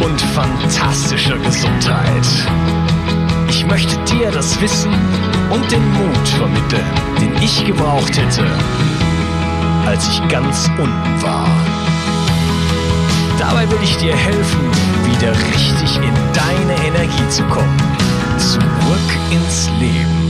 und fantastischer Gesundheit. Ich möchte dir das Wissen und den Mut vermitteln, den ich gebraucht hätte, als ich ganz unten war. Dabei will ich dir helfen, wieder richtig in deine Energie zu kommen. Zurück ins Leben.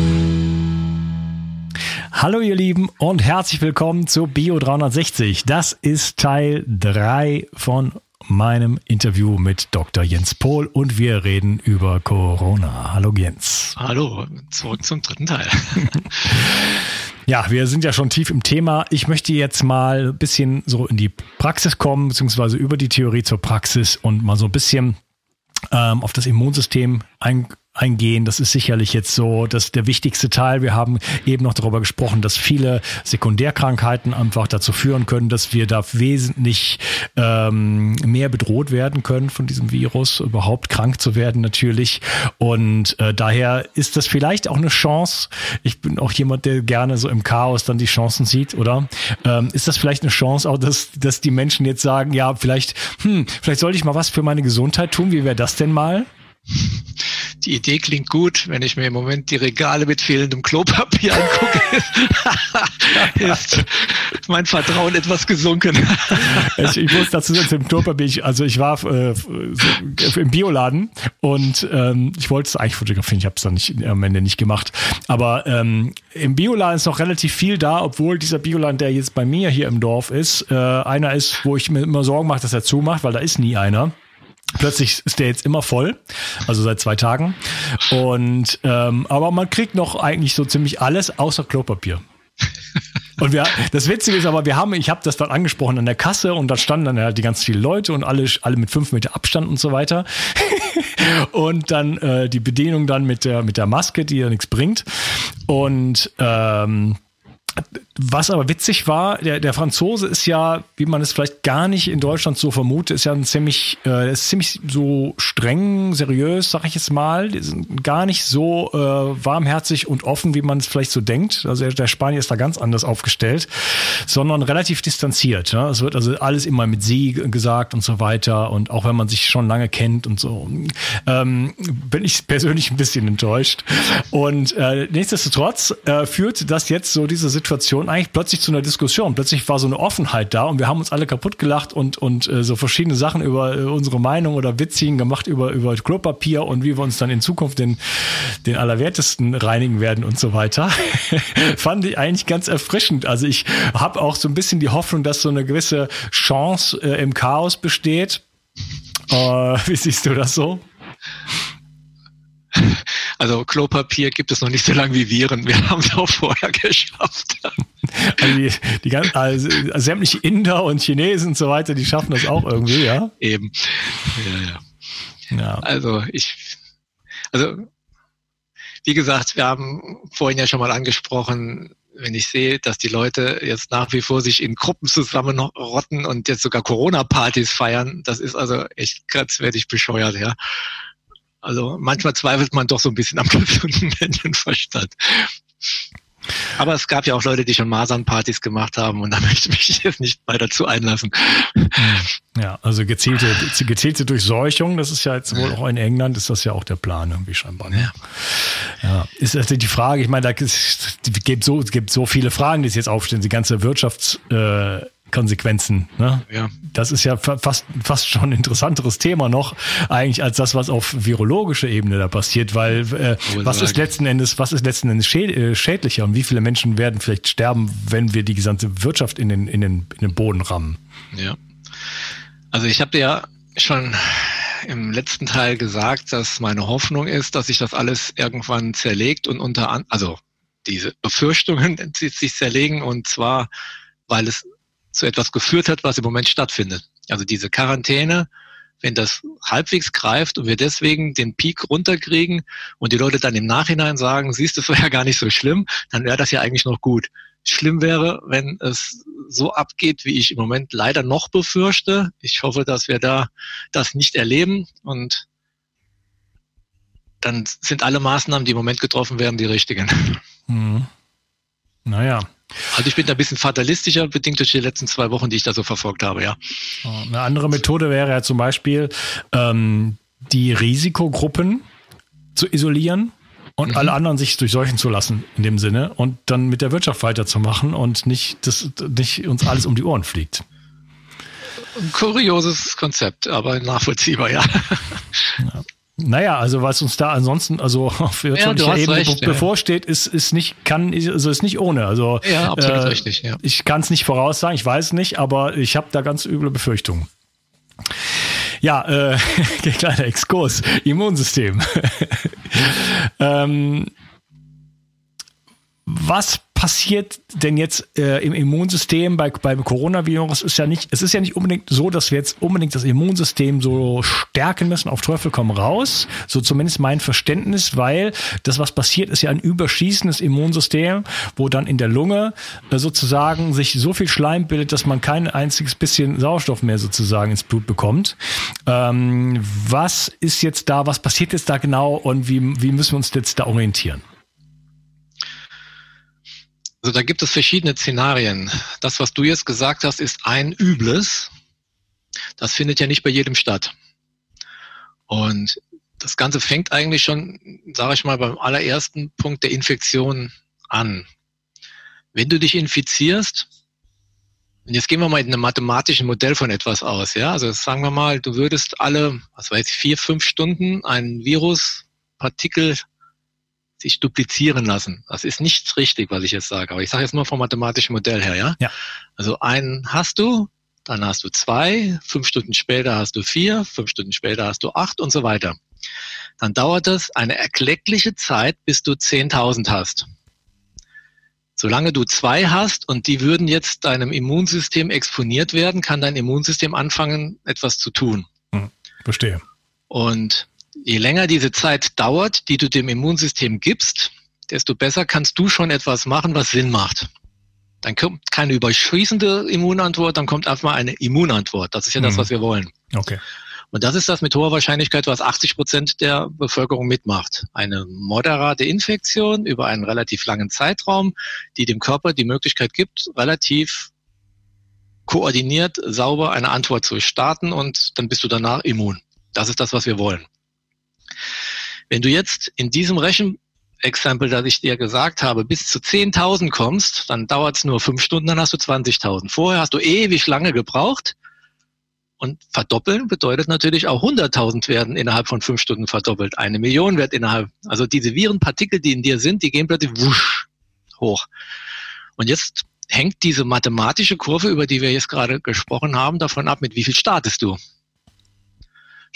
Hallo ihr Lieben und herzlich willkommen zu Bio 360. Das ist Teil 3 von meinem Interview mit Dr. Jens Pohl und wir reden über Corona. Hallo Jens. Hallo, zurück zum dritten Teil. Ja, wir sind ja schon tief im Thema. Ich möchte jetzt mal ein bisschen so in die Praxis kommen, beziehungsweise über die Theorie zur Praxis und mal so ein bisschen ähm, auf das Immunsystem eingehen eingehen. Das ist sicherlich jetzt so, dass der wichtigste Teil. Wir haben eben noch darüber gesprochen, dass viele Sekundärkrankheiten einfach dazu führen können, dass wir da wesentlich ähm, mehr bedroht werden können von diesem Virus, überhaupt krank zu werden natürlich. Und äh, daher ist das vielleicht auch eine Chance. Ich bin auch jemand, der gerne so im Chaos dann die Chancen sieht, oder? Ähm, ist das vielleicht eine Chance auch, dass, dass die Menschen jetzt sagen, ja, vielleicht, hm, vielleicht sollte ich mal was für meine Gesundheit tun. Wie wäre das denn mal? Die Idee klingt gut. Wenn ich mir im Moment die Regale mit fehlendem Klopapier angucke, ist mein Vertrauen etwas gesunken. ich, ich muss dazu sagen, im Klopapier, ich, also ich war äh, so, im Bioladen und ähm, ich wollte es eigentlich fotografieren, ich habe es dann nicht, am Ende nicht gemacht. Aber ähm, im Bioladen ist noch relativ viel da, obwohl dieser Bioladen, der jetzt bei mir hier im Dorf ist, äh, einer ist, wo ich mir immer Sorgen mache, dass er zumacht, weil da ist nie einer. Plötzlich ist der jetzt immer voll, also seit zwei Tagen. Und ähm, aber man kriegt noch eigentlich so ziemlich alles außer Klopapier. Und wir, das Witzige ist aber, wir haben, ich habe das dann angesprochen an der Kasse und da standen dann halt die ganz viele Leute und alle, alle mit fünf Meter Abstand und so weiter. und dann äh, die Bedienung dann mit der mit der Maske, die ja nichts bringt. Und ähm, was aber witzig war, der, der Franzose ist ja, wie man es vielleicht gar nicht in Deutschland so vermutet, ist ja ein ziemlich, äh, ist ziemlich so streng, seriös, sag ich jetzt mal. Die sind gar nicht so äh, warmherzig und offen, wie man es vielleicht so denkt. Also der Spanier ist da ganz anders aufgestellt, sondern relativ distanziert. Ja? Es wird also alles immer mit sie gesagt und so weiter. Und auch wenn man sich schon lange kennt und so, ähm, bin ich persönlich ein bisschen enttäuscht. Und äh, nichtsdestotrotz äh, führt das jetzt so diese Situation eigentlich plötzlich zu einer Diskussion. Plötzlich war so eine Offenheit da und wir haben uns alle kaputt gelacht und, und äh, so verschiedene Sachen über äh, unsere Meinung oder Witzigen gemacht über, über Klopapier und wie wir uns dann in Zukunft den, den Allerwertesten reinigen werden und so weiter. Fand ich eigentlich ganz erfrischend. Also ich habe auch so ein bisschen die Hoffnung, dass so eine gewisse Chance äh, im Chaos besteht. Äh, wie siehst du das so? Also Klopapier gibt es noch nicht so lange wie Viren. Wir haben es auch vorher geschafft. Also, die, die ganzen, also sämtliche Inder und Chinesen und so weiter, die schaffen das auch irgendwie, ja? Eben. Ja, ja. ja. Also ich, also wie gesagt, wir haben vorhin ja schon mal angesprochen, wenn ich sehe, dass die Leute jetzt nach wie vor sich in Gruppen zusammenrotten und jetzt sogar Corona-Partys feiern, das ist also echt grenzwertig bescheuert, ja. Also manchmal zweifelt man doch so ein bisschen am gesunden Menschenverstand. Aber es gab ja auch Leute, die schon Masernpartys gemacht haben und da möchte ich mich jetzt nicht weiter zu einlassen. Ja, also gezielte, gezielte Durchseuchung, das ist ja jetzt wohl auch in England, ist das ja auch der Plan irgendwie scheinbar. Ne? Ja. ja. Ist also die Frage, ich meine, da gibt so, es gibt so viele Fragen, die sich jetzt aufstehen, die ganze Wirtschafts- äh, Konsequenzen. Ne? Ja. Das ist ja fast, fast schon ein interessanteres Thema noch, eigentlich als das, was auf virologischer Ebene da passiert, weil äh, was ist letzten Endes, was ist letzten Endes äh, schädlicher und wie viele Menschen werden vielleicht sterben, wenn wir die gesamte Wirtschaft in den, in den, in den Boden rammen? Ja. Also ich habe ja schon im letzten Teil gesagt, dass meine Hoffnung ist, dass sich das alles irgendwann zerlegt und unter an, also diese Befürchtungen sich zerlegen und zwar, weil es zu etwas geführt hat, was im Moment stattfindet. Also diese Quarantäne, wenn das halbwegs greift und wir deswegen den Peak runterkriegen und die Leute dann im Nachhinein sagen, siehst du, es war ja gar nicht so schlimm, dann wäre das ja eigentlich noch gut. Schlimm wäre, wenn es so abgeht, wie ich im Moment leider noch befürchte. Ich hoffe, dass wir da das nicht erleben und dann sind alle Maßnahmen, die im Moment getroffen werden, die richtigen. Mhm. Naja, also ich bin da ein bisschen fatalistischer, bedingt durch die letzten zwei Wochen, die ich da so verfolgt habe, ja. Eine andere Methode wäre ja zum Beispiel, ähm, die Risikogruppen zu isolieren und mhm. alle anderen sich durchseuchen zu lassen in dem Sinne und dann mit der Wirtschaft weiterzumachen und nicht, dass nicht uns alles um die Ohren fliegt. Ein kurioses Konzept, aber nachvollziehbar, ja. ja. Naja, also was uns da ansonsten also auf wirtschaftlicher ja, Ebene recht, bevorsteht, ja. ist, ist nicht, kann, also ist nicht ohne. Also ja, absolut äh, richtig, ja. Ich kann es nicht voraussagen, ich weiß nicht, aber ich habe da ganz üble Befürchtungen. Ja, äh, kleiner Exkurs, Immunsystem. ähm, was passiert denn jetzt äh, im Immunsystem bei, beim Coronavirus? Ist ja nicht, es ist ja nicht unbedingt so, dass wir jetzt unbedingt das Immunsystem so stärken müssen, auf Teufel komm raus. So zumindest mein Verständnis, weil das, was passiert, ist ja ein überschießendes Immunsystem, wo dann in der Lunge äh, sozusagen sich so viel Schleim bildet, dass man kein einziges bisschen Sauerstoff mehr sozusagen ins Blut bekommt. Ähm, was ist jetzt da, was passiert jetzt da genau und wie, wie müssen wir uns jetzt da orientieren? Also da gibt es verschiedene Szenarien. Das, was du jetzt gesagt hast, ist ein übles. Das findet ja nicht bei jedem statt. Und das Ganze fängt eigentlich schon, sage ich mal, beim allerersten Punkt der Infektion an. Wenn du dich infizierst, und jetzt gehen wir mal in einem mathematischen Modell von etwas aus, ja, also sagen wir mal, du würdest alle, was weiß ich, vier, fünf Stunden ein Viruspartikel sich duplizieren lassen. Das ist nicht richtig, was ich jetzt sage, aber ich sage jetzt nur vom mathematischen Modell her, ja? ja. Also einen hast du, dann hast du zwei, fünf Stunden später hast du vier, fünf Stunden später hast du acht und so weiter. Dann dauert das eine erkleckliche Zeit, bis du 10.000 hast. Solange du zwei hast und die würden jetzt deinem Immunsystem exponiert werden, kann dein Immunsystem anfangen, etwas zu tun. Hm, verstehe. Und je länger diese Zeit dauert, die du dem Immunsystem gibst, desto besser kannst du schon etwas machen, was Sinn macht. Dann kommt keine überschießende Immunantwort, dann kommt einfach mal eine Immunantwort. Das ist ja mhm. das, was wir wollen. Okay. Und das ist das mit hoher Wahrscheinlichkeit, was 80 Prozent der Bevölkerung mitmacht. Eine moderate Infektion über einen relativ langen Zeitraum, die dem Körper die Möglichkeit gibt, relativ koordiniert, sauber eine Antwort zu starten und dann bist du danach immun. Das ist das, was wir wollen. Wenn du jetzt in diesem Rechenexempel, das ich dir gesagt habe, bis zu 10.000 kommst, dann dauert es nur fünf Stunden, dann hast du 20.000. Vorher hast du ewig lange gebraucht. Und verdoppeln bedeutet natürlich auch 100.000 werden innerhalb von fünf Stunden verdoppelt. Eine Million wird innerhalb, also diese Virenpartikel, die in dir sind, die gehen plötzlich wusch hoch. Und jetzt hängt diese mathematische Kurve, über die wir jetzt gerade gesprochen haben, davon ab, mit wie viel startest du.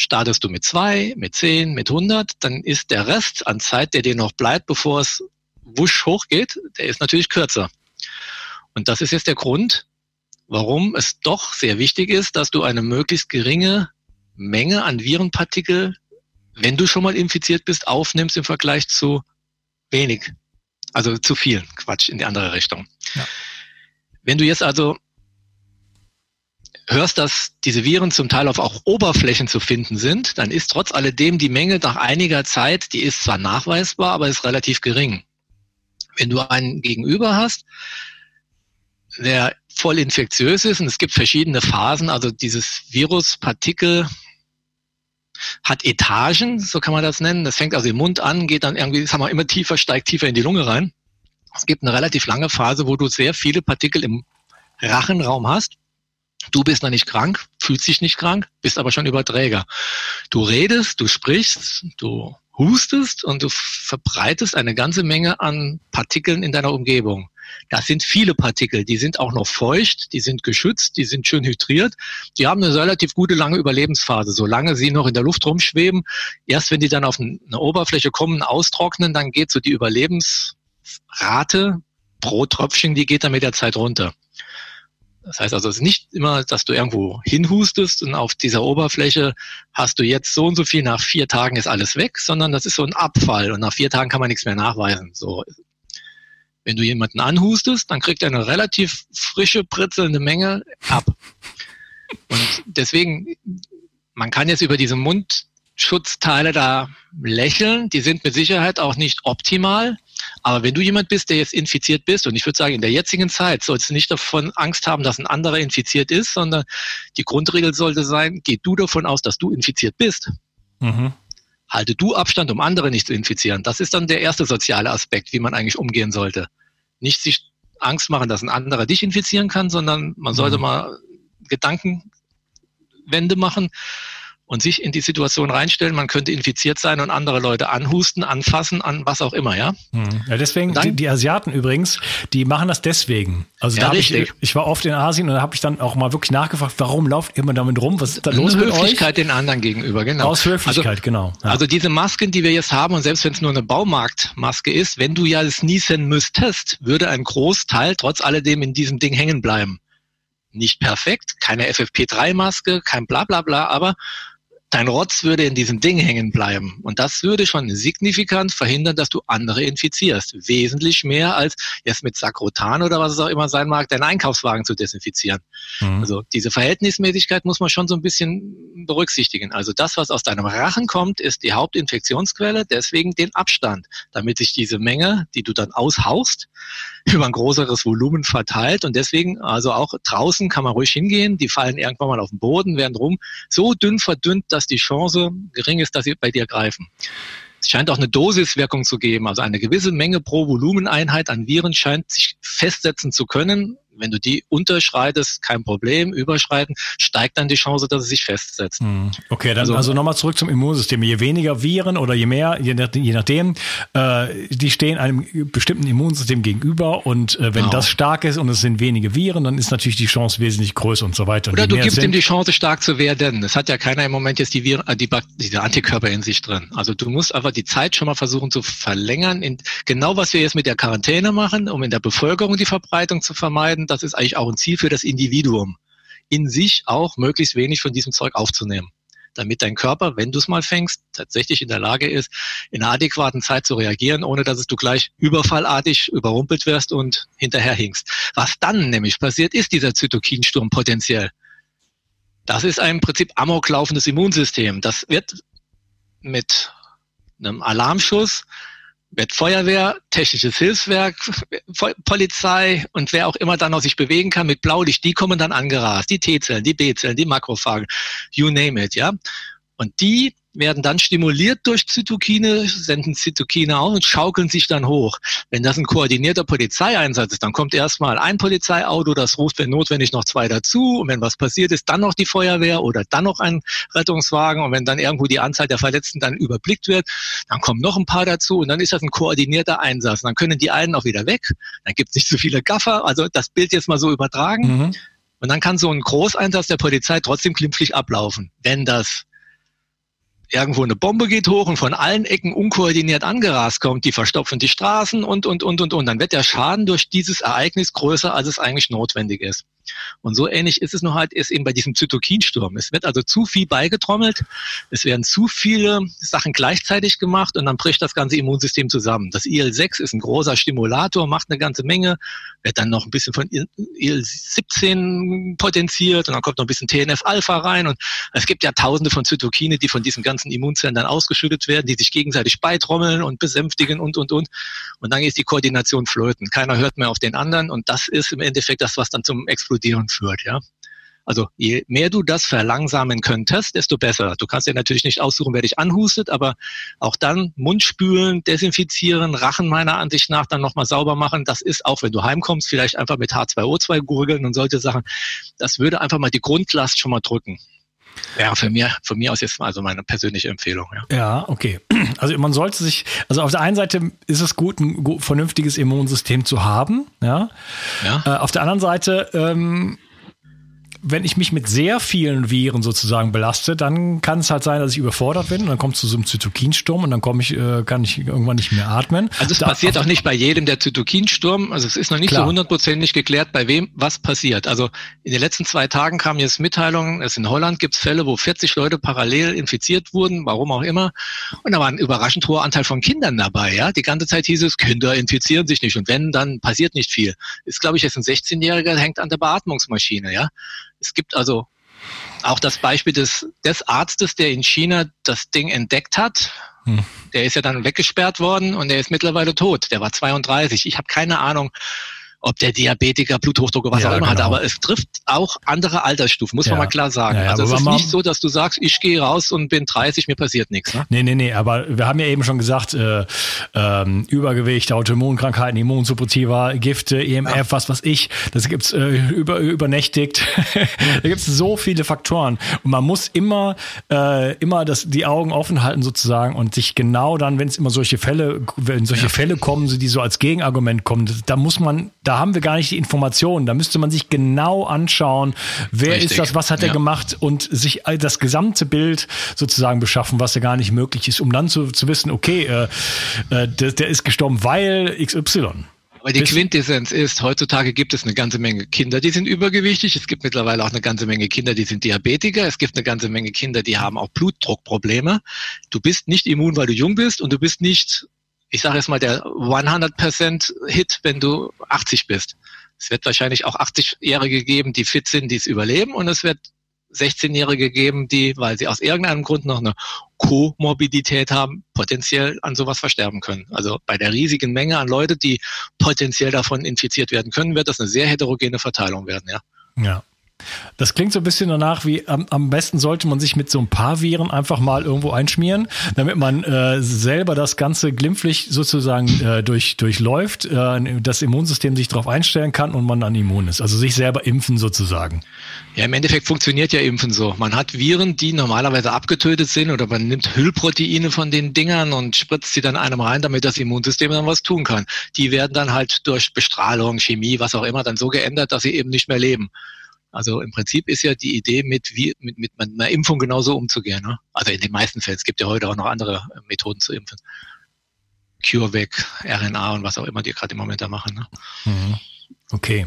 Startest du mit zwei, mit zehn, mit 100, dann ist der Rest an Zeit, der dir noch bleibt, bevor es wusch hochgeht, der ist natürlich kürzer. Und das ist jetzt der Grund, warum es doch sehr wichtig ist, dass du eine möglichst geringe Menge an Virenpartikel, wenn du schon mal infiziert bist, aufnimmst im Vergleich zu wenig. Also zu viel. Quatsch, in die andere Richtung. Ja. Wenn du jetzt also hörst, dass diese Viren zum Teil auf auch Oberflächen zu finden sind, dann ist trotz alledem die Menge nach einiger Zeit, die ist zwar nachweisbar, aber ist relativ gering. Wenn du einen Gegenüber hast, der voll infektiös ist und es gibt verschiedene Phasen, also dieses Viruspartikel hat Etagen, so kann man das nennen. Das fängt also im Mund an, geht dann irgendwie, sagen wir, immer tiefer, steigt tiefer in die Lunge rein. Es gibt eine relativ lange Phase, wo du sehr viele Partikel im Rachenraum hast. Du bist noch nicht krank, fühlst dich nicht krank, bist aber schon Überträger. Du redest, du sprichst, du hustest und du verbreitest eine ganze Menge an Partikeln in deiner Umgebung. Das sind viele Partikel, die sind auch noch feucht, die sind geschützt, die sind schön hydriert. Die haben eine relativ gute lange Überlebensphase, solange sie noch in der Luft rumschweben. Erst wenn die dann auf eine Oberfläche kommen, austrocknen, dann geht so die Überlebensrate pro Tröpfchen, die geht dann mit der Zeit runter. Das heißt also, es ist nicht immer, dass du irgendwo hinhustest und auf dieser Oberfläche hast du jetzt so und so viel, nach vier Tagen ist alles weg, sondern das ist so ein Abfall und nach vier Tagen kann man nichts mehr nachweisen. So. Wenn du jemanden anhustest, dann kriegt er eine relativ frische, pritzelnde Menge ab. Und deswegen, man kann jetzt über diese Mundschutzteile da lächeln, die sind mit Sicherheit auch nicht optimal. Aber wenn du jemand bist, der jetzt infiziert bist, und ich würde sagen, in der jetzigen Zeit sollst du nicht davon Angst haben, dass ein anderer infiziert ist, sondern die Grundregel sollte sein, geh du davon aus, dass du infiziert bist. Mhm. Halte du Abstand, um andere nicht zu infizieren. Das ist dann der erste soziale Aspekt, wie man eigentlich umgehen sollte. Nicht sich Angst machen, dass ein anderer dich infizieren kann, sondern man sollte mhm. mal Gedankenwende machen und sich in die Situation reinstellen, man könnte infiziert sein und andere Leute anhusten, anfassen, an was auch immer, ja. Hm. Ja, deswegen, dann, die, die, Asiaten übrigens, die machen das deswegen. Also ja, da richtig. ich, ich war oft in Asien und da habe ich dann auch mal wirklich nachgefragt, warum lauft ihr damit rum? Was ist da los mit Höflichkeit den anderen gegenüber, genau. Aus Höflichkeit, also, genau. Ja. Also diese Masken, die wir jetzt haben und selbst wenn es nur eine Baumarktmaske ist, wenn du ja es niesen müsstest, würde ein Großteil trotz alledem in diesem Ding hängen bleiben. Nicht perfekt, keine FFP3-Maske, kein bla bla bla, aber dein Rotz würde in diesem Ding hängen bleiben. Und das würde schon signifikant verhindern, dass du andere infizierst. Wesentlich mehr als jetzt mit Sakrotan oder was es auch immer sein mag, deinen Einkaufswagen zu desinfizieren. Mhm. Also diese Verhältnismäßigkeit muss man schon so ein bisschen berücksichtigen. Also das, was aus deinem Rachen kommt, ist die Hauptinfektionsquelle, deswegen den Abstand, damit sich diese Menge, die du dann aushaust, über ein größeres Volumen verteilt. Und deswegen, also auch draußen kann man ruhig hingehen, die fallen irgendwann mal auf den Boden, werden rum so dünn verdünnt, dass die Chance gering ist, dass sie bei dir greifen. Es scheint auch eine Dosiswirkung zu geben, also eine gewisse Menge pro Volumeneinheit an Viren scheint sich festsetzen zu können wenn du die unterschreitest, kein Problem, überschreiten, steigt dann die Chance, dass es sich festsetzt. Hm. Okay, dann also, also nochmal zurück zum Immunsystem. Je weniger Viren oder je mehr, je, nachdem, äh, die stehen einem bestimmten Immunsystem gegenüber und äh, wenn genau. das stark ist und es sind wenige Viren, dann ist natürlich die Chance wesentlich größer und so weiter. Oder du gibst sind, ihm die Chance, stark zu werden. Es hat ja keiner im Moment jetzt die Viren, äh, die, diese Antikörper in sich drin. Also du musst einfach die Zeit schon mal versuchen zu verlängern. In, genau was wir jetzt mit der Quarantäne machen, um in der Bevölkerung die Verbreitung zu vermeiden werden, das ist eigentlich auch ein Ziel für das Individuum, in sich auch möglichst wenig von diesem Zeug aufzunehmen damit dein Körper, wenn du es mal fängst, tatsächlich in der Lage ist, in einer adäquaten Zeit zu reagieren, ohne dass du gleich überfallartig überrumpelt wirst und hinterher hinkst. Was dann nämlich passiert, ist dieser Zytokinsturm potenziell. Das ist ein im Prinzip amoklaufendes Immunsystem. Das wird mit einem Alarmschuss wird Feuerwehr, technisches Hilfswerk, Polizei und wer auch immer dann noch sich bewegen kann mit Blaulicht, die kommen dann angerast. Die T-Zellen, die B-Zellen, die Makrophagen, you name it, ja. Und die werden dann stimuliert durch Zytokine, senden Zytokine auf und schaukeln sich dann hoch. Wenn das ein koordinierter Polizeieinsatz ist, dann kommt erstmal ein Polizeiauto, das ruft, wenn notwendig, noch zwei dazu. Und wenn was passiert ist, dann noch die Feuerwehr oder dann noch ein Rettungswagen. Und wenn dann irgendwo die Anzahl der Verletzten dann überblickt wird, dann kommen noch ein paar dazu und dann ist das ein koordinierter Einsatz. Und dann können die einen auch wieder weg. Dann gibt es nicht so viele Gaffer. Also das Bild jetzt mal so übertragen. Mhm. Und dann kann so ein Großeinsatz der Polizei trotzdem glimpflich ablaufen, wenn das irgendwo eine Bombe geht hoch und von allen Ecken unkoordiniert angerast kommt, die verstopfen die Straßen und, und, und, und, und. Dann wird der Schaden durch dieses Ereignis größer, als es eigentlich notwendig ist. Und so ähnlich ist es nur halt ist eben bei diesem Zytokinsturm. Es wird also zu viel beigetrommelt, es werden zu viele Sachen gleichzeitig gemacht und dann bricht das ganze Immunsystem zusammen. Das IL-6 ist ein großer Stimulator, macht eine ganze Menge, wird dann noch ein bisschen von IL-17 potenziert und dann kommt noch ein bisschen TNF-Alpha rein und es gibt ja tausende von Zytokine, die von diesen ganzen Immunzellen dann ausgeschüttet werden, die sich gegenseitig beitrommeln und besänftigen und, und, und. Und dann ist die Koordination flöten. Keiner hört mehr auf den anderen und das ist im Endeffekt das, was dann zum Explodieren führt, ja. Also je mehr du das verlangsamen könntest, desto besser. Du kannst ja natürlich nicht aussuchen, wer dich anhustet, aber auch dann Mund spülen, desinfizieren, Rachen meiner Ansicht nach dann nochmal sauber machen. Das ist auch, wenn du heimkommst, vielleicht einfach mit H2O2 gurgeln und solche Sachen. Das würde einfach mal die Grundlast schon mal drücken. Ja, für mir, von mir aus jetzt mal also meine persönliche Empfehlung. Ja. ja, okay. Also man sollte sich, also auf der einen Seite ist es gut, ein vernünftiges Immunsystem zu haben. Ja. ja. Äh, auf der anderen Seite ähm, wenn ich mich mit sehr vielen Viren sozusagen belaste, dann kann es halt sein, dass ich überfordert bin und dann kommt es zu so einem Zytokinsturm und dann komme ich, äh, kann ich irgendwann nicht mehr atmen. Also es da, passiert auch nicht bei jedem der Zytokinsturm. Also es ist noch nicht klar. so hundertprozentig geklärt, bei wem was passiert. Also in den letzten zwei Tagen kamen jetzt Mitteilungen, es in Holland gibt es Fälle, wo 40 Leute parallel infiziert wurden, warum auch immer. Und da war ein überraschend hoher Anteil von Kindern dabei. Ja, die ganze Zeit hieß es, Kinder infizieren sich nicht und wenn, dann passiert nicht viel. Ist glaube ich jetzt ein 16-Jähriger, hängt an der Beatmungsmaschine. Ja, es gibt also auch das Beispiel des, des Arztes, der in China das Ding entdeckt hat. Hm. Der ist ja dann weggesperrt worden und der ist mittlerweile tot. Der war 32. Ich habe keine Ahnung, ob der Diabetiker, Bluthochdruck oder was ja, auch immer genau. hat. Aber es trifft auch andere Altersstufen, muss ja. man mal klar sagen. Ja, also es ist nicht so, dass du sagst, ich gehe raus und bin 30, mir passiert nichts. Ne? Nee, nee, nee, aber wir haben ja eben schon gesagt, äh, ähm, Übergewicht, Autoimmunkrankheiten, Immunsuppressiva, Gifte, EMF, was was ich, das gibt's äh, über, übernächtigt. da gibt's so viele Faktoren. Und man muss immer, äh, immer das, die Augen offen halten sozusagen und sich genau dann, wenn es immer solche Fälle, wenn solche Fälle kommen, die so als Gegenargument kommen, da muss man da haben wir gar nicht die Informationen. Da müsste man sich genau anschauen, wer Richtig. ist das, was hat er gemacht und sich das gesamte Bild sozusagen beschaffen, was ja gar nicht möglich ist, um dann zu, zu wissen, okay, äh, äh, der, der ist gestorben, weil XY. Aber die Quintessenz ist, heutzutage gibt es eine ganze Menge Kinder, die sind übergewichtig. Es gibt mittlerweile auch eine ganze Menge Kinder, die sind Diabetiker. Es gibt eine ganze Menge Kinder, die haben auch Blutdruckprobleme. Du bist nicht immun, weil du jung bist und du bist nicht ich sage jetzt mal, der 100% Hit, wenn du 80 bist. Es wird wahrscheinlich auch 80-Jährige geben, die fit sind, die es überleben und es wird 16-Jährige geben, die, weil sie aus irgendeinem Grund noch eine Komorbidität haben, potenziell an sowas versterben können. Also bei der riesigen Menge an Leute, die potenziell davon infiziert werden können, wird das eine sehr heterogene Verteilung werden, ja. Ja. Das klingt so ein bisschen danach, wie am, am besten sollte man sich mit so ein paar Viren einfach mal irgendwo einschmieren, damit man äh, selber das Ganze glimpflich sozusagen äh, durch, durchläuft, äh, das Immunsystem sich darauf einstellen kann und man dann immun ist. Also sich selber impfen sozusagen. Ja, im Endeffekt funktioniert ja Impfen so. Man hat Viren, die normalerweise abgetötet sind oder man nimmt Hüllproteine von den Dingern und spritzt sie dann einem rein, damit das Immunsystem dann was tun kann. Die werden dann halt durch Bestrahlung, Chemie, was auch immer, dann so geändert, dass sie eben nicht mehr leben. Also im Prinzip ist ja die Idee, mit, wie, mit, mit einer Impfung genauso umzugehen. Ne? Also in den meisten Fällen. Es gibt ja heute auch noch andere äh, Methoden zu impfen. CureVac, RNA und was auch immer die gerade im Moment da machen. Ne? Mhm. Okay.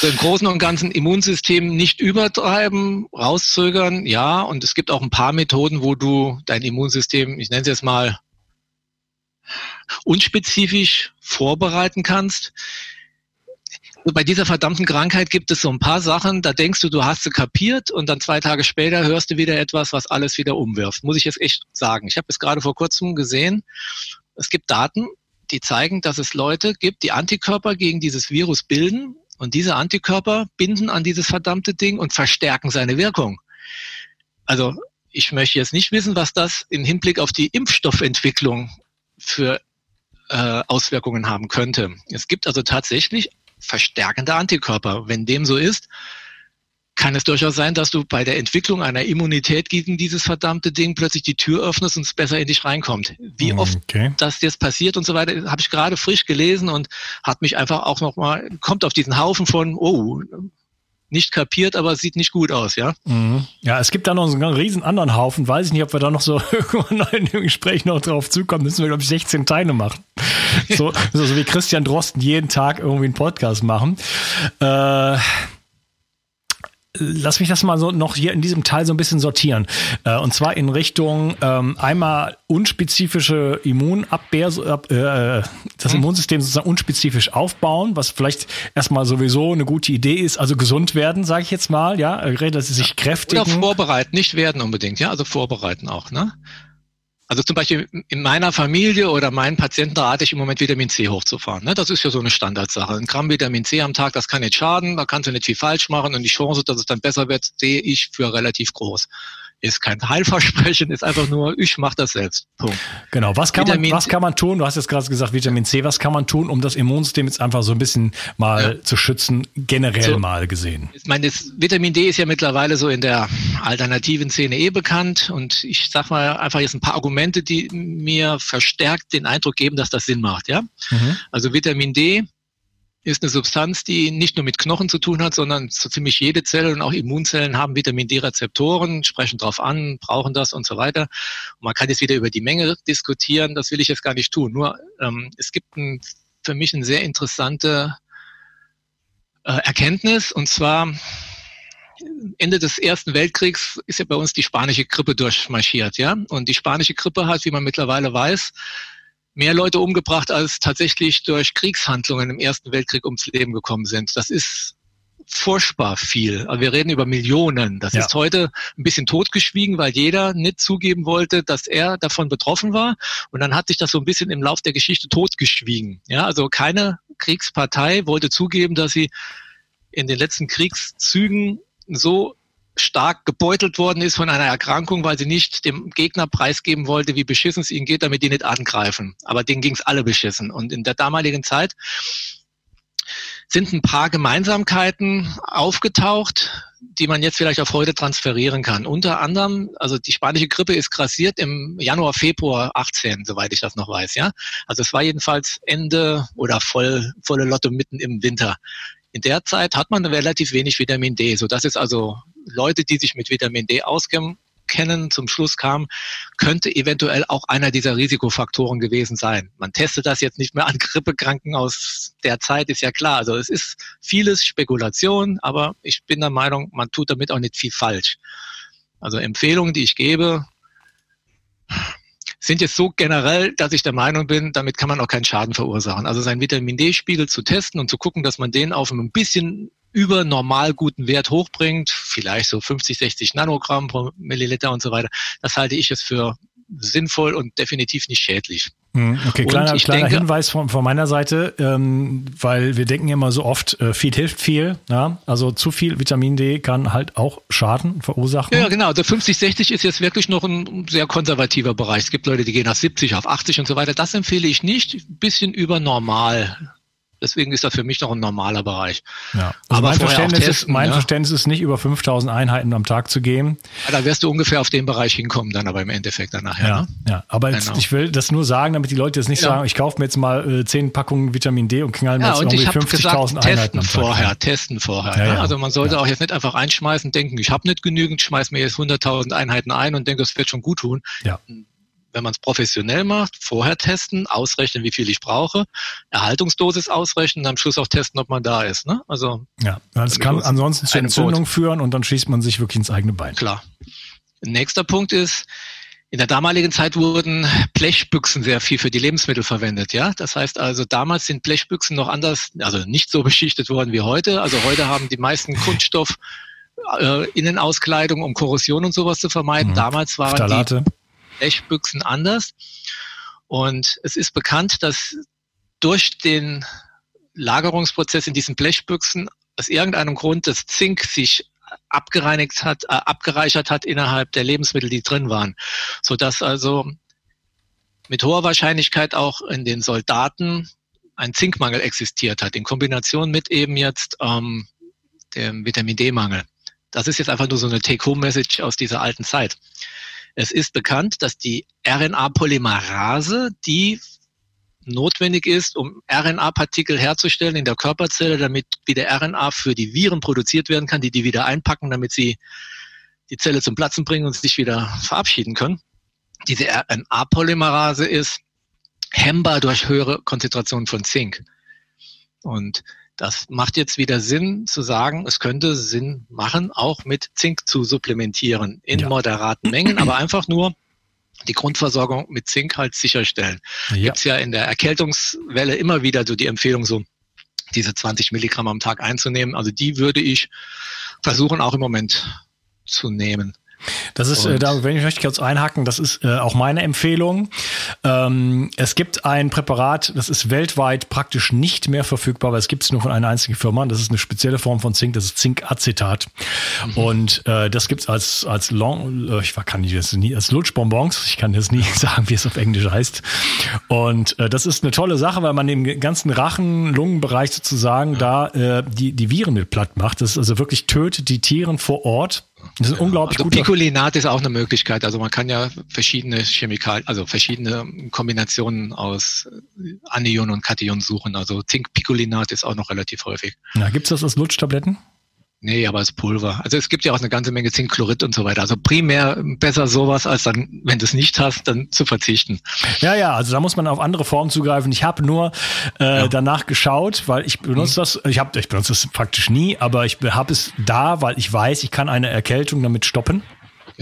So Im Großen und Ganzen Immunsystem nicht übertreiben, rauszögern, ja. Und es gibt auch ein paar Methoden, wo du dein Immunsystem, ich nenne es jetzt mal, unspezifisch vorbereiten kannst bei dieser verdammten Krankheit gibt es so ein paar Sachen, da denkst du, du hast sie kapiert und dann zwei Tage später hörst du wieder etwas, was alles wieder umwirft. Muss ich jetzt echt sagen. Ich habe es gerade vor kurzem gesehen. Es gibt Daten, die zeigen, dass es Leute gibt, die Antikörper gegen dieses Virus bilden und diese Antikörper binden an dieses verdammte Ding und verstärken seine Wirkung. Also ich möchte jetzt nicht wissen, was das im Hinblick auf die Impfstoffentwicklung für äh, Auswirkungen haben könnte. Es gibt also tatsächlich verstärkende Antikörper. Wenn dem so ist, kann es durchaus sein, dass du bei der Entwicklung einer Immunität gegen dieses verdammte Ding plötzlich die Tür öffnest und es besser in dich reinkommt. Wie oft okay. das jetzt passiert und so weiter, habe ich gerade frisch gelesen und hat mich einfach auch nochmal, kommt auf diesen Haufen von, oh, nicht kapiert, aber sieht nicht gut aus, ja? Mhm. Ja, es gibt da noch einen riesen anderen Haufen. Weiß ich nicht, ob wir da noch so irgendwann in dem Gespräch noch drauf zukommen. Müssen wir, glaube ich, 16 Teile machen. So, so, so wie Christian Drosten jeden Tag irgendwie einen Podcast machen. Äh, lass mich das mal so noch hier in diesem Teil so ein bisschen sortieren. Äh, und zwar in Richtung ähm, einmal unspezifische Immunabwehr, äh, das mhm. Immunsystem sozusagen unspezifisch aufbauen, was vielleicht erstmal sowieso eine gute Idee ist. Also gesund werden, sage ich jetzt mal, ja, dass sie sich kräftigen. Oder vorbereiten, nicht werden unbedingt, ja, also vorbereiten auch, ne? Also zum Beispiel in meiner Familie oder meinen Patienten rate ich im Moment Vitamin C hochzufahren. Ne? Das ist ja so eine Standardsache. Ein Gramm Vitamin C am Tag, das kann nicht schaden, da kannst du nicht viel falsch machen und die Chance, dass es dann besser wird, sehe ich für relativ groß ist kein Heilversprechen, ist einfach nur, ich mache das selbst. Punkt. Genau. Was kann, man, was kann man tun? Du hast jetzt gerade gesagt, Vitamin C. Was kann man tun, um das Immunsystem jetzt einfach so ein bisschen mal ja. zu schützen, generell so, mal gesehen? Ich meine, das Vitamin D ist ja mittlerweile so in der alternativen Szene eh bekannt. Und ich sag mal einfach jetzt ein paar Argumente, die mir verstärkt den Eindruck geben, dass das Sinn macht. Ja? Mhm. Also Vitamin D ist eine Substanz, die nicht nur mit Knochen zu tun hat, sondern so ziemlich jede Zelle und auch Immunzellen haben Vitamin D-Rezeptoren, sprechen drauf an, brauchen das und so weiter. Und man kann jetzt wieder über die Menge diskutieren, das will ich jetzt gar nicht tun. Nur ähm, es gibt ein, für mich eine sehr interessante äh, Erkenntnis und zwar Ende des Ersten Weltkriegs ist ja bei uns die spanische Grippe durchmarschiert, ja. Und die spanische Grippe hat, wie man mittlerweile weiß, mehr Leute umgebracht, als tatsächlich durch Kriegshandlungen im Ersten Weltkrieg ums Leben gekommen sind. Das ist furchtbar viel. Aber wir reden über Millionen. Das ja. ist heute ein bisschen totgeschwiegen, weil jeder nicht zugeben wollte, dass er davon betroffen war. Und dann hat sich das so ein bisschen im Lauf der Geschichte totgeschwiegen. Ja, also keine Kriegspartei wollte zugeben, dass sie in den letzten Kriegszügen so stark gebeutelt worden ist von einer Erkrankung, weil sie nicht dem Gegner preisgeben wollte, wie beschissen es ihnen geht, damit die nicht angreifen. Aber denen ging es alle beschissen. Und in der damaligen Zeit sind ein paar Gemeinsamkeiten aufgetaucht, die man jetzt vielleicht auf heute transferieren kann. Unter anderem, also die spanische Grippe ist grassiert im Januar, Februar 18, soweit ich das noch weiß, ja. Also es war jedenfalls Ende oder voll, volle Lotto mitten im Winter. In der Zeit hat man relativ wenig Vitamin D, so dass es also Leute, die sich mit Vitamin D auskennen, zum Schluss kamen, könnte eventuell auch einer dieser Risikofaktoren gewesen sein. Man testet das jetzt nicht mehr an Grippekranken aus der Zeit, ist ja klar. Also es ist vieles Spekulation, aber ich bin der Meinung, man tut damit auch nicht viel falsch. Also Empfehlungen, die ich gebe, sind jetzt so generell, dass ich der Meinung bin, damit kann man auch keinen Schaden verursachen. Also seinen Vitamin D-Spiegel zu testen und zu gucken, dass man den auf einem bisschen über normal guten Wert hochbringt, vielleicht so 50, 60 Nanogramm pro Milliliter und so weiter, das halte ich jetzt für sinnvoll und definitiv nicht schädlich. Hm, okay, kleiner, kleiner denke, Hinweis von, von meiner Seite, ähm, weil wir denken immer so oft, äh, viel hilft viel. Ja? Also zu viel Vitamin D kann halt auch Schaden verursachen. Ja, genau. Der 50, 60 ist jetzt wirklich noch ein sehr konservativer Bereich. Es gibt Leute, die gehen auf 70, auf 80 und so weiter. Das empfehle ich nicht. Ein bisschen über normal Deswegen ist das für mich noch ein normaler Bereich. Ja. Also Aber mein, Verständnis, testen, ist, mein ja. Verständnis ist nicht über 5000 Einheiten am Tag zu gehen. Ja, da wirst du ungefähr auf den Bereich hinkommen, dann aber im Endeffekt dann nachher. Ja, ne? ja. aber jetzt, genau. ich will das nur sagen, damit die Leute jetzt nicht sagen, ich kaufe mir jetzt mal äh, 10 Packungen Vitamin D und knall mir ja, jetzt irgendwie 50.000 Einheiten. Vorher, testen vorher. Ja, ne? Also man sollte auch jetzt nicht einfach einschmeißen, denken, ich habe nicht genügend, schmeiß mir jetzt 100.000 Einheiten ein und denke, das wird schon gut tun. Ja wenn man es professionell macht, vorher testen, ausrechnen, wie viel ich brauche, Erhaltungsdosis ausrechnen, am Schluss auch testen, ob man da ist. Ne? Also ja, das kann ansonsten zu Entzündung führen und dann schießt man sich wirklich ins eigene Bein. Klar. Nächster Punkt ist, in der damaligen Zeit wurden Blechbüchsen sehr viel für die Lebensmittel verwendet, ja. Das heißt also, damals sind Blechbüchsen noch anders, also nicht so beschichtet worden wie heute. Also heute haben die meisten Kunststoff äh, Innenauskleidung, um Korrosion und sowas zu vermeiden. Mhm. Damals waren Phthalate. die Blechbüchsen anders. Und es ist bekannt, dass durch den Lagerungsprozess in diesen Blechbüchsen aus irgendeinem Grund das Zink sich abgereinigt hat, äh, abgereichert hat innerhalb der Lebensmittel, die drin waren, so dass also mit hoher Wahrscheinlichkeit auch in den Soldaten ein Zinkmangel existiert hat, in Kombination mit eben jetzt ähm, dem Vitamin D-Mangel. Das ist jetzt einfach nur so eine Take-Home-Message aus dieser alten Zeit. Es ist bekannt, dass die RNA-Polymerase, die notwendig ist, um RNA-Partikel herzustellen in der Körperzelle, damit wieder RNA für die Viren produziert werden kann, die die wieder einpacken, damit sie die Zelle zum Platzen bringen und sich wieder verabschieden können. Diese RNA-Polymerase ist hemmbar durch höhere Konzentrationen von Zink. Und Das macht jetzt wieder Sinn zu sagen, es könnte Sinn machen, auch mit Zink zu supplementieren in ja. moderaten Mengen, aber einfach nur die Grundversorgung mit Zink halt sicherstellen. Ja. Gibt's ja in der Erkältungswelle immer wieder so die Empfehlung, so diese 20 Milligramm am Tag einzunehmen. Also die würde ich versuchen auch im Moment zu nehmen. Das ist, äh, da wenn ich möchte kurz einhaken, das ist äh, auch meine Empfehlung. Ähm, es gibt ein Präparat, das ist weltweit praktisch nicht mehr verfügbar, weil es gibt es nur von einer einzigen Firma. Das ist eine spezielle Form von Zink, das ist Zinkacetat. Mhm. Und äh, das gibt's als, als Long, äh, ich kann nicht das nie, als Lutschbonbons, ich kann das nie sagen, wie es auf Englisch heißt. Und äh, das ist eine tolle Sache, weil man den ganzen Rachen, Lungenbereich sozusagen da äh, die, die Viren mit platt macht. Das ist also wirklich tötet die Tieren vor Ort das ist unglaublich also Picolinat ist auch eine Möglichkeit. Also man kann ja verschiedene Chemikalien, also verschiedene Kombinationen aus Anion und Kation suchen. Also Zink-Picolinat ist auch noch relativ häufig. Na, gibt's das als Lutschtabletten? Nee, aber als Pulver. Also es gibt ja auch eine ganze Menge Zinkchlorid und so weiter. Also primär besser sowas, als dann, wenn du es nicht hast, dann zu verzichten. Ja, ja, also da muss man auf andere Formen zugreifen. Ich habe nur äh, ja. danach geschaut, weil ich benutze mhm. das, ich habe ich benutze das praktisch nie, aber ich habe es da, weil ich weiß, ich kann eine Erkältung damit stoppen.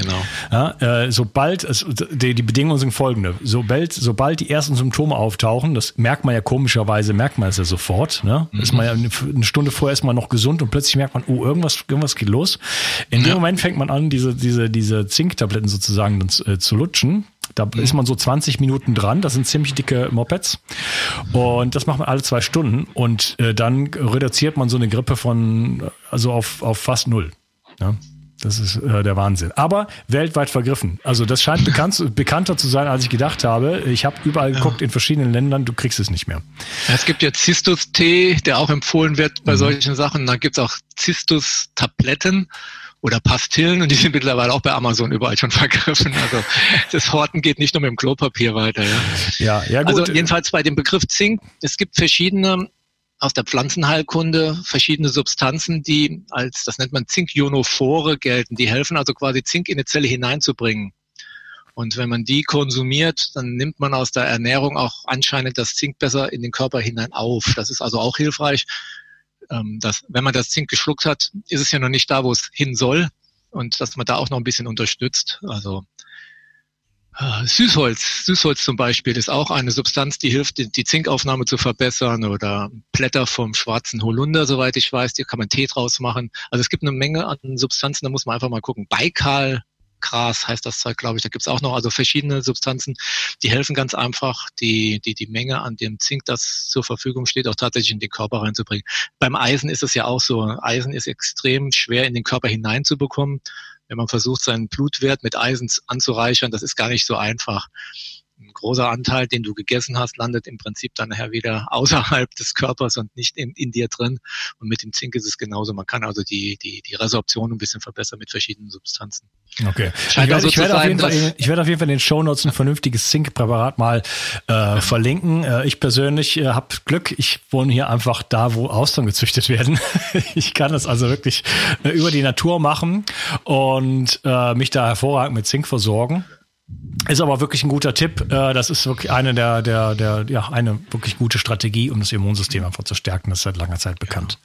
Genau. Ja, äh, sobald, es, die, die Bedingungen sind folgende. Sobald, sobald die ersten Symptome auftauchen, das merkt man ja komischerweise, merkt man es ja sofort. Ne? Mhm. Ist man ja eine, eine, Stunde vorher ist man noch gesund und plötzlich merkt man, oh, irgendwas, irgendwas geht los. In ja. dem Moment fängt man an, diese, diese, diese Zinktabletten sozusagen zu, äh, zu lutschen. Da mhm. ist man so 20 Minuten dran. Das sind ziemlich dicke Mopeds. Und das macht man alle zwei Stunden. Und äh, dann reduziert man so eine Grippe von, also auf, auf fast null. Ja? Das ist äh, der Wahnsinn. Aber weltweit vergriffen. Also das scheint bekannt, bekannter zu sein, als ich gedacht habe. Ich habe überall geguckt in verschiedenen Ländern, du kriegst es nicht mehr. Es gibt ja Zistus-Tee, der auch empfohlen wird bei mhm. solchen Sachen. Da gibt's auch Zistus-Tabletten oder Pastillen und die sind mittlerweile auch bei Amazon überall schon vergriffen. Also das Horten geht nicht nur mit dem Klopapier weiter. Ja, ja, ja gut. Also jedenfalls bei dem Begriff Zink, es gibt verschiedene aus der Pflanzenheilkunde verschiedene Substanzen, die als, das nennt man Zinkionophore gelten. Die helfen also quasi Zink in eine Zelle hineinzubringen. Und wenn man die konsumiert, dann nimmt man aus der Ernährung auch anscheinend das Zink besser in den Körper hinein auf. Das ist also auch hilfreich. Ähm, dass, wenn man das Zink geschluckt hat, ist es ja noch nicht da, wo es hin soll. Und dass man da auch noch ein bisschen unterstützt. Also Süßholz, Süßholz zum Beispiel ist auch eine Substanz, die hilft, die, Zinkaufnahme zu verbessern oder Blätter vom schwarzen Holunder, soweit ich weiß, die kann man Tee draus machen. Also es gibt eine Menge an Substanzen, da muss man einfach mal gucken. Baikal, Gras heißt das Zeug, glaube ich. Da gibt es auch noch also verschiedene Substanzen, die helfen ganz einfach, die, die, die Menge an dem Zink, das zur Verfügung steht, auch tatsächlich in den Körper reinzubringen. Beim Eisen ist es ja auch so. Eisen ist extrem schwer in den Körper hineinzubekommen wenn man versucht, seinen Blutwert mit Eisen anzureichern, das ist gar nicht so einfach ein großer Anteil, den du gegessen hast, landet im Prinzip dann nachher wieder außerhalb des Körpers und nicht in, in dir drin. Und mit dem Zink ist es genauso. Man kann also die, die, die Resorption ein bisschen verbessern mit verschiedenen Substanzen. Okay. Ich werde, also ich, werde sein, auf jeden Fall, ich werde auf jeden Fall in den Show Notes ein vernünftiges Zinkpräparat mal äh, verlinken. Äh, ich persönlich äh, habe Glück. Ich wohne hier einfach da, wo Austern gezüchtet werden. ich kann das also wirklich äh, über die Natur machen und äh, mich da hervorragend mit Zink versorgen. Ist aber wirklich ein guter Tipp. Äh, das ist wirklich eine der, der, der, ja, eine wirklich gute Strategie, um das Immunsystem einfach zu stärken. Das ist seit langer Zeit bekannt.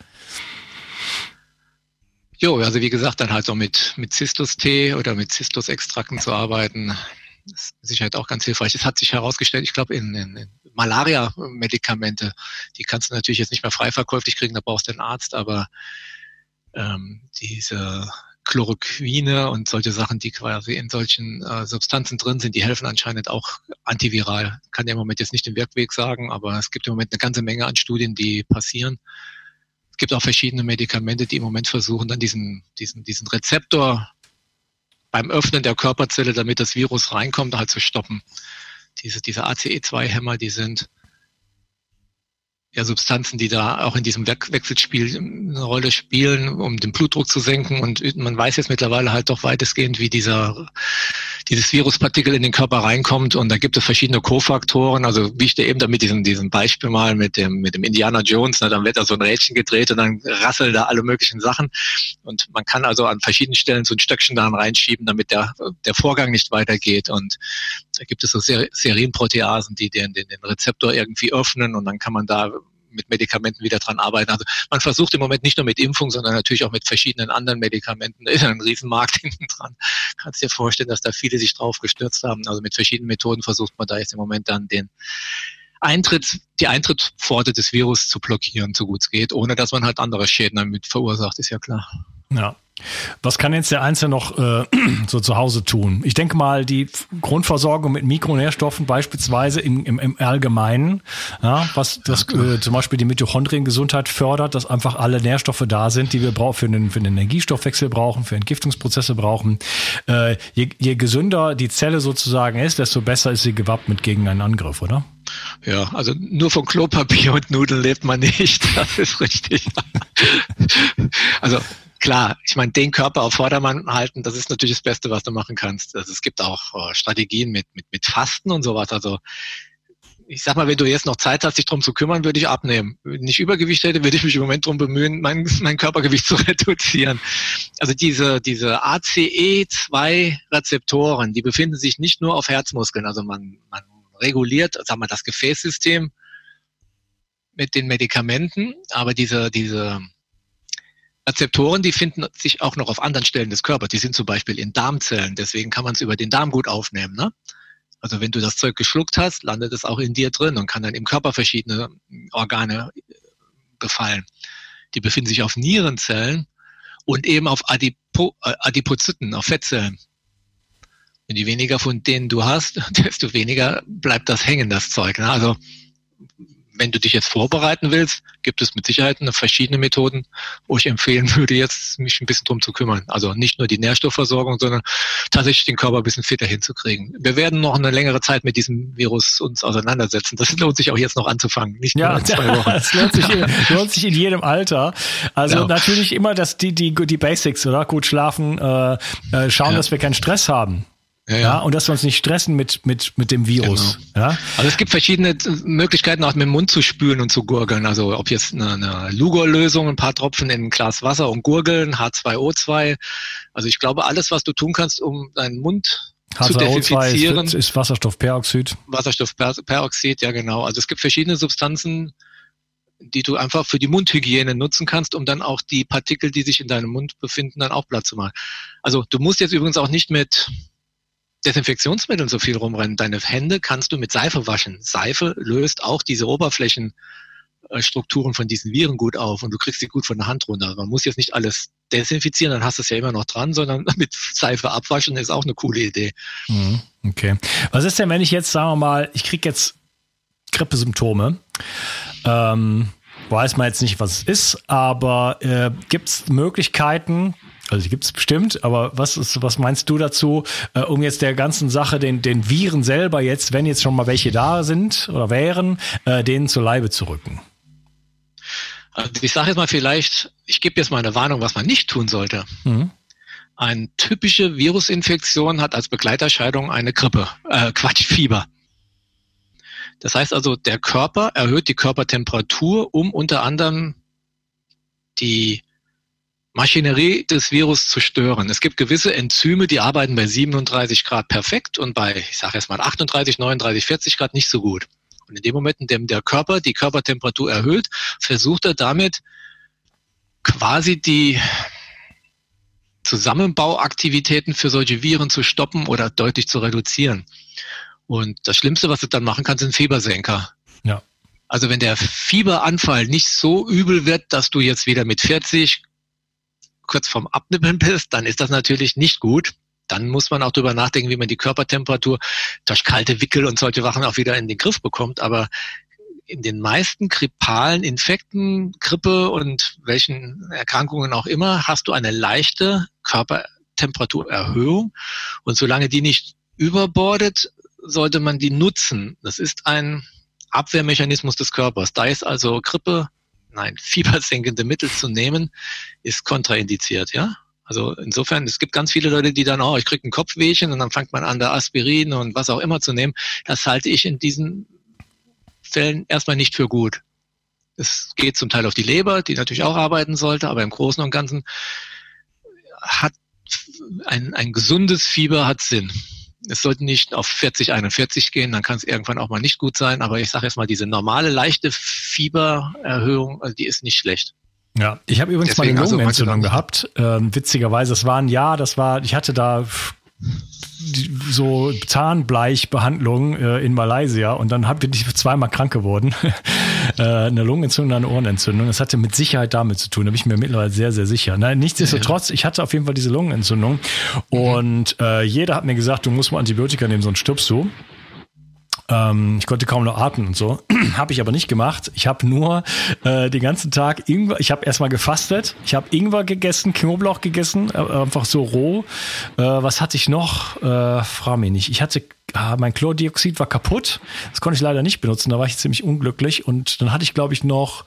Jo, also wie gesagt, dann halt so mit, mit Zistus-Tee oder mit Zistus-Extrakten zu arbeiten, ist mit Sicherheit auch ganz hilfreich. Es hat sich herausgestellt, ich glaube, in, in, in Malaria-Medikamente, die kannst du natürlich jetzt nicht mehr frei verkäuflich kriegen, da brauchst du einen Arzt, aber ähm, diese Chloroquine und solche Sachen, die quasi in solchen äh, Substanzen drin sind, die helfen anscheinend auch antiviral. Kann ja im Moment jetzt nicht den Wirkweg sagen, aber es gibt im Moment eine ganze Menge an Studien, die passieren. Es gibt auch verschiedene Medikamente, die im Moment versuchen, dann diesen, diesen, diesen Rezeptor beim Öffnen der Körperzelle, damit das Virus reinkommt, halt zu stoppen. Diese, diese ACE2-Hämmer, die sind ja, Substanzen, die da auch in diesem We Wechselspiel eine Rolle spielen, um den Blutdruck zu senken. Und man weiß jetzt mittlerweile halt doch weitestgehend, wie dieser, dieses Viruspartikel in den Körper reinkommt. Und da gibt es verschiedene Kofaktoren. Also wie ich dir eben da mit diesem, diesem Beispiel mal mit dem, mit dem Indiana Jones, ne, dann wird da so ein Rädchen gedreht und dann rasseln da alle möglichen Sachen. Und man kann also an verschiedenen Stellen so ein Stöckchen da reinschieben, damit der, der Vorgang nicht weitergeht. Und da gibt es so Ser Serienproteasen, die den, den, den Rezeptor irgendwie öffnen und dann kann man da mit Medikamenten wieder dran arbeiten. Also man versucht im Moment nicht nur mit Impfung, sondern natürlich auch mit verschiedenen anderen Medikamenten. Da ist ein Riesenmarkt hinten dran. Kannst dir vorstellen, dass da viele sich drauf gestürzt haben. Also mit verschiedenen Methoden versucht man da jetzt im Moment dann den Eintritt, die Eintrittspforte des Virus zu blockieren, so gut es geht, ohne dass man halt andere Schäden damit verursacht, ist ja klar. Ja. Was kann jetzt der Einzelne noch äh, so zu Hause tun? Ich denke mal, die Grundversorgung mit Mikronährstoffen beispielsweise im, im, im Allgemeinen, ja, was das äh, zum Beispiel die Mitochondriengesundheit fördert, dass einfach alle Nährstoffe da sind, die wir brauchen für den, für den Energiestoffwechsel brauchen, für Entgiftungsprozesse brauchen. Äh, je, je gesünder die Zelle sozusagen ist, desto besser ist sie gewappnet gegen einen Angriff, oder? Ja, also nur von Klopapier und Nudeln lebt man nicht. Das ist richtig. also klar, ich meine, den Körper auf Vordermann halten, das ist natürlich das Beste, was du machen kannst. Also es gibt auch uh, Strategien mit, mit, mit Fasten und sowas. Also ich sag mal, wenn du jetzt noch Zeit hast, dich drum zu kümmern, würde ich abnehmen. Wenn ich Übergewicht hätte, würde ich mich im Moment drum bemühen, mein, mein Körpergewicht zu reduzieren. Also diese, diese ACE2-Rezeptoren, die befinden sich nicht nur auf Herzmuskeln. Also man, man reguliert, sagen wir, das Gefäßsystem mit den Medikamenten, aber diese, diese Rezeptoren, die finden sich auch noch auf anderen Stellen des Körpers. Die sind zum Beispiel in Darmzellen. Deswegen kann man es über den Darm gut aufnehmen. Ne? Also wenn du das Zeug geschluckt hast, landet es auch in dir drin und kann dann im Körper verschiedene Organe äh, befallen. Die befinden sich auf Nierenzellen und eben auf Adipo, äh, Adipozyten, auf Fettzellen. Und je weniger von denen du hast, desto weniger bleibt das hängen, das Zeug. Ne? Also wenn du dich jetzt vorbereiten willst, gibt es mit Sicherheit verschiedene Methoden, wo ich empfehlen würde, jetzt mich ein bisschen drum zu kümmern. Also nicht nur die Nährstoffversorgung, sondern tatsächlich den Körper ein bisschen fitter hinzukriegen. Wir werden noch eine längere Zeit mit diesem Virus uns auseinandersetzen. Das lohnt sich auch jetzt noch anzufangen, nicht nur ja, in zwei Wochen. Das lohnt sich, in, lohnt sich in jedem Alter. Also ja. natürlich immer das, die, die, die Basics, oder? Gut schlafen, äh, äh schauen, ja. dass wir keinen Stress haben. Ja, ja. und dass wir uns nicht stressen mit, mit, mit dem Virus. Genau. Ja? Also es gibt verschiedene Möglichkeiten, auch mit dem Mund zu spülen und zu gurgeln. Also ob jetzt eine, eine Lugol-Lösung, ein paar Tropfen in ein Glas Wasser und gurgeln, H2O2. Also ich glaube, alles, was du tun kannst, um deinen Mund H2O2 zu desinfizieren. Ist, ist Wasserstoffperoxid. Wasserstoffperoxid, ja genau. Also es gibt verschiedene Substanzen, die du einfach für die Mundhygiene nutzen kannst, um dann auch die Partikel, die sich in deinem Mund befinden, dann auch Platz zu machen. Also du musst jetzt übrigens auch nicht mit Desinfektionsmitteln so viel rumrennen. Deine Hände kannst du mit Seife waschen. Seife löst auch diese Oberflächenstrukturen von diesen Viren gut auf und du kriegst sie gut von der Hand runter. Man muss jetzt nicht alles desinfizieren, dann hast du es ja immer noch dran, sondern mit Seife abwaschen ist auch eine coole Idee. Mhm, okay. Was ist denn, wenn ich jetzt, sagen wir mal, ich kriege jetzt Grippesymptome, ähm, weiß man jetzt nicht, was es ist, aber äh, gibt es Möglichkeiten, also die gibt es bestimmt, aber was ist, was meinst du dazu, äh, um jetzt der ganzen Sache den, den Viren selber jetzt, wenn jetzt schon mal welche da sind oder wären, äh, denen zu Leibe zu rücken? Also ich sage jetzt mal vielleicht, ich gebe jetzt mal eine Warnung, was man nicht tun sollte. Mhm. Eine typische Virusinfektion hat als Begleiterscheidung eine Grippe, äh, Quatsch, Fieber. Das heißt also, der Körper erhöht die Körpertemperatur, um unter anderem die Maschinerie des Virus zu stören. Es gibt gewisse Enzyme, die arbeiten bei 37 Grad perfekt und bei, ich sage jetzt mal 38, 39, 40 Grad nicht so gut. Und in dem Moment, in dem der Körper die Körpertemperatur erhöht, versucht er damit quasi die Zusammenbauaktivitäten für solche Viren zu stoppen oder deutlich zu reduzieren. Und das Schlimmste, was du dann machen kannst, sind Fiebersenker. Ja. Also wenn der Fieberanfall nicht so übel wird, dass du jetzt wieder mit 40 kurz vorm Abnippeln bist, dann ist das natürlich nicht gut. Dann muss man auch darüber nachdenken, wie man die Körpertemperatur durch kalte Wickel und solche Wachen auch wieder in den Griff bekommt. Aber in den meisten grippalen Infekten, Grippe und welchen Erkrankungen auch immer, hast du eine leichte Körpertemperaturerhöhung. Und solange die nicht überbordet, sollte man die nutzen. Das ist ein Abwehrmechanismus des Körpers. Da ist also Grippe nein, fiebersenkende Mittel zu nehmen, ist kontraindiziert, ja. Also insofern, es gibt ganz viele Leute, die dann, oh, ich kriege ein Kopfwehchen und dann fängt man an, da Aspirin und was auch immer zu nehmen. Das halte ich in diesen Fällen erstmal nicht für gut. Es geht zum Teil auf die Leber, die natürlich auch arbeiten sollte, aber im Großen und Ganzen hat ein, ein gesundes Fieber hat Sinn. Es sollte nicht auf 40, 41 gehen, dann kann es irgendwann auch mal nicht gut sein. Aber ich sage jetzt mal, diese normale leichte Fiebererhöhung, also die ist nicht schlecht. Ja, ich habe übrigens Deswegen, mal eine Lungenentzündung also, gehabt. Ähm, witzigerweise, das war ein Jahr, das war, ich hatte da so Zahnbleichbehandlung äh, in Malaysia und dann hab, bin ich zweimal krank geworden. Äh, eine Lungenentzündung, eine Ohrenentzündung. Das hatte mit Sicherheit damit zu tun. Da bin ich mir mittlerweile sehr, sehr sicher. Nein, nichtsdestotrotz, ich hatte auf jeden Fall diese Lungenentzündung und äh, jeder hat mir gesagt, du musst mal Antibiotika nehmen, sonst stirbst du. Ähm, ich konnte kaum noch atmen und so. habe ich aber nicht gemacht. Ich habe nur äh, den ganzen Tag Ingwer, ich habe erstmal gefastet, ich habe Ingwer gegessen, Knoblauch gegessen, äh, einfach so roh. Äh, was hatte ich noch? Äh, frag mich nicht. Ich hatte ah, mein Chlordioxid war kaputt. Das konnte ich leider nicht benutzen. Da war ich ziemlich unglücklich. Und dann hatte ich, glaube ich, noch,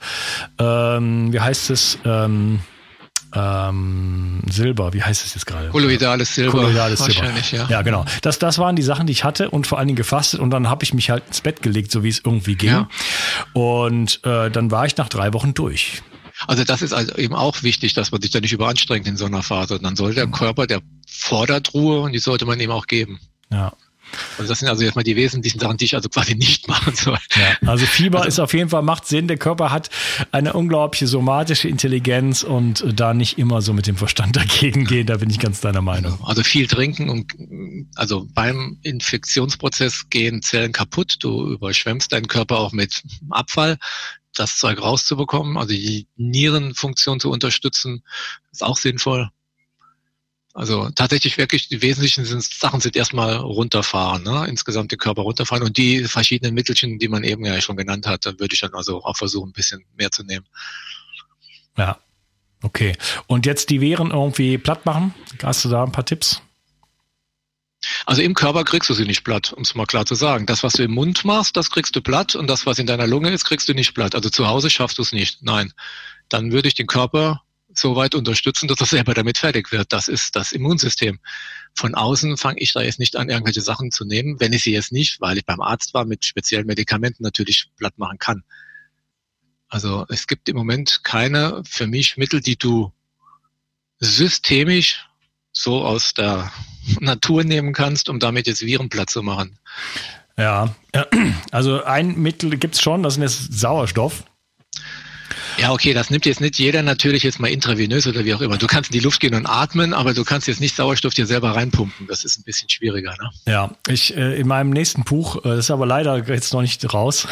ähm, wie heißt es, ähm, ähm, Silber, wie heißt es jetzt gerade? Kolloidales Silber. Kolloidales Wahrscheinlich, Silber. ja. Ja, genau. Das, das waren die Sachen, die ich hatte und vor allen Dingen gefastet und dann habe ich mich halt ins Bett gelegt, so wie es irgendwie ging. Ja. Und äh, dann war ich nach drei Wochen durch. Also das ist also eben auch wichtig, dass man sich da nicht überanstrengt in so einer Phase. Dann soll der. Körper, der fordert Ruhe und die sollte man ihm auch geben. Ja. Also das sind also jetzt mal die wesentlichen Sachen, die ich also quasi nicht machen soll. Ja, also Fieber also, ist auf jeden Fall, macht Sinn. Der Körper hat eine unglaubliche somatische Intelligenz und da nicht immer so mit dem Verstand dagegen gehen, da bin ich ganz deiner Meinung. Also, also viel trinken und also beim Infektionsprozess gehen Zellen kaputt. Du überschwemmst deinen Körper auch mit Abfall das Zeug rauszubekommen, also die Nierenfunktion zu unterstützen, ist auch sinnvoll. Also tatsächlich wirklich die wesentlichen sind, Sachen sind erstmal runterfahren, ne? insgesamt den Körper runterfahren und die verschiedenen Mittelchen, die man eben ja schon genannt hat, dann würde ich dann also auch versuchen, ein bisschen mehr zu nehmen. Ja, okay. Und jetzt die Wehren irgendwie platt machen? Hast du da ein paar Tipps? Also im Körper kriegst du sie nicht platt, um es mal klar zu sagen. Das, was du im Mund machst, das kriegst du platt und das, was in deiner Lunge ist, kriegst du nicht platt. Also zu Hause schaffst du es nicht. Nein. Dann würde ich den Körper so weit unterstützen, dass er selber damit fertig wird. Das ist das Immunsystem. Von außen fange ich da jetzt nicht an, irgendwelche Sachen zu nehmen, wenn ich sie jetzt nicht, weil ich beim Arzt war, mit speziellen Medikamenten natürlich platt machen kann. Also es gibt im Moment keine für mich Mittel, die du systemisch so aus der Natur nehmen kannst, um damit jetzt Viren platt zu machen. Ja, also ein Mittel gibt's schon, das ist Sauerstoff. Ja, okay, das nimmt jetzt nicht jeder natürlich jetzt mal intravenös oder wie auch immer. Du kannst in die Luft gehen und atmen, aber du kannst jetzt nicht Sauerstoff dir selber reinpumpen. Das ist ein bisschen schwieriger. Ne? Ja, ich äh, in meinem nächsten Buch, äh, das ist aber leider jetzt noch nicht raus,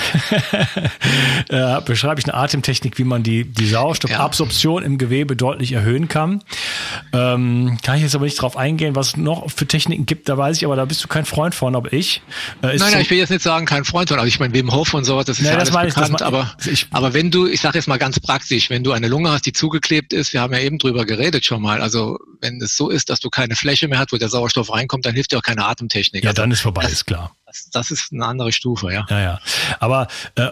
äh, beschreibe ich eine Atemtechnik, wie man die, die Sauerstoffabsorption ja. im Gewebe deutlich erhöhen kann. Ähm, kann ich jetzt aber nicht drauf eingehen, was es noch für Techniken gibt, da weiß ich, aber da bist du kein Freund von, aber ich. Äh, nein, nein, ich will jetzt nicht sagen, kein Freund von, aber ich meine, Wim Hof und sowas, das ist nee, ja alles bekannt, ich, das aber, ich, aber wenn du, ich sage jetzt mal ganz ganz praktisch, wenn du eine Lunge hast, die zugeklebt ist, wir haben ja eben drüber geredet schon mal, also wenn es so ist, dass du keine Fläche mehr hast, wo der Sauerstoff reinkommt, dann hilft dir auch keine Atemtechnik. Ja, also, dann ist vorbei, das, ist klar. Das, ist eine andere Stufe, ja. Ja, ja. Aber äh,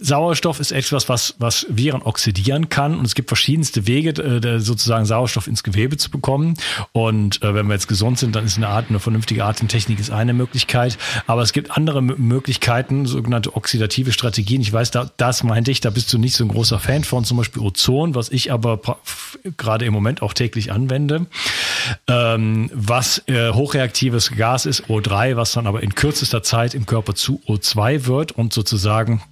Sauerstoff ist etwas, was, was Viren oxidieren kann. Und es gibt verschiedenste Wege, äh, sozusagen Sauerstoff ins Gewebe zu bekommen. Und äh, wenn wir jetzt gesund sind, dann ist eine Art, eine vernünftige Atemtechnik ist eine Möglichkeit. Aber es gibt andere Möglichkeiten, sogenannte oxidative Strategien. Ich weiß, da, das meinte ich, da bist du nicht so ein großer Fan von, zum Beispiel Ozon, was ich aber gerade im Moment auch täglich anwende. Ähm, was äh, hochreaktives Gas ist, O3, was dann aber in kürzester Zeit im Körper zu O2 wird und sozusagen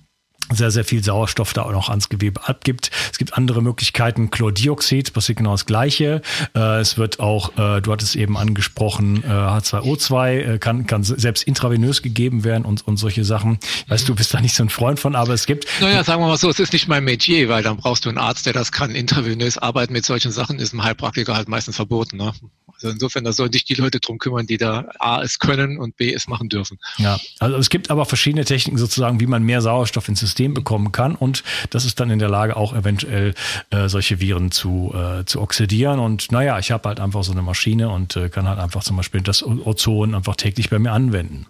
sehr, sehr viel Sauerstoff da auch noch ans Gewebe abgibt. Es gibt andere Möglichkeiten. Chlordioxid passiert genau das Gleiche. Äh, es wird auch, äh, du hattest eben angesprochen, H2O2 äh, kann, kann selbst intravenös gegeben werden und, und solche Sachen. Ich weiß, du bist da nicht so ein Freund von, aber es gibt. Naja, sagen wir mal so, es ist nicht mein Metier, weil dann brauchst du einen Arzt, der das kann. Intravenös arbeiten mit solchen Sachen ist im Heilpraktiker halt meistens verboten. Ne? Also insofern, da sollen sich die Leute drum kümmern, die da A es können und B es machen dürfen. Ja, also es gibt aber verschiedene Techniken sozusagen, wie man mehr Sauerstoff ins System bekommen kann. Und das ist dann in der Lage auch eventuell äh, solche Viren zu, äh, zu oxidieren. Und naja, ich habe halt einfach so eine Maschine und äh, kann halt einfach zum Beispiel das Ozon einfach täglich bei mir anwenden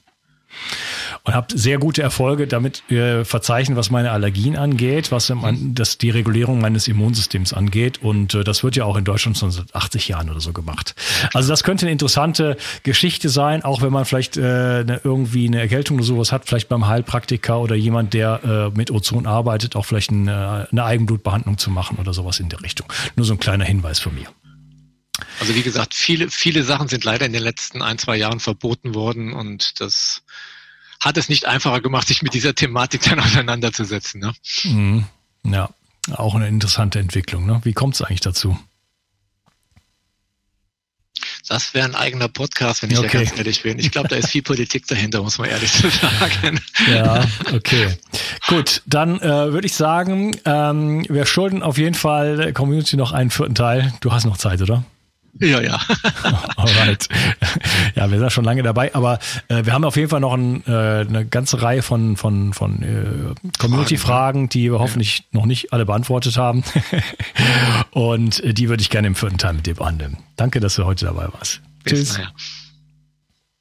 und habe sehr gute Erfolge damit äh, verzeichnen, was meine Allergien angeht, was mein, das die Regulierung meines Immunsystems angeht. Und äh, das wird ja auch in Deutschland schon seit 80 Jahren oder so gemacht. Also das könnte eine interessante Geschichte sein, auch wenn man vielleicht äh, eine, irgendwie eine Erkältung oder sowas hat, vielleicht beim Heilpraktiker oder jemand, der äh, mit Ozon arbeitet, auch vielleicht eine, eine Eigenblutbehandlung zu machen oder sowas in der Richtung. Nur so ein kleiner Hinweis von mir. Also wie gesagt, viele, viele Sachen sind leider in den letzten ein, zwei Jahren verboten worden und das hat es nicht einfacher gemacht, sich mit dieser Thematik dann auseinanderzusetzen. Ne? Mhm. Ja, auch eine interessante Entwicklung. Ne? Wie kommt es eigentlich dazu? Das wäre ein eigener Podcast, wenn ich okay. da ganz ehrlich bin. Ich glaube, da ist viel Politik dahinter, muss man ehrlich sagen. Ja, okay. Gut, dann äh, würde ich sagen, ähm, wir schulden auf jeden Fall der Community noch einen vierten Teil. Du hast noch Zeit, oder? Ja, ja. Alright. Ja, wir sind ja schon lange dabei, aber äh, wir haben auf jeden Fall noch ein, äh, eine ganze Reihe von, von, von äh, Community-Fragen, die wir hoffentlich noch nicht alle beantwortet haben. Und äh, die würde ich gerne im vierten Teil mit dir behandeln. Danke, dass du heute dabei warst. Bis Tschüss. Nachher.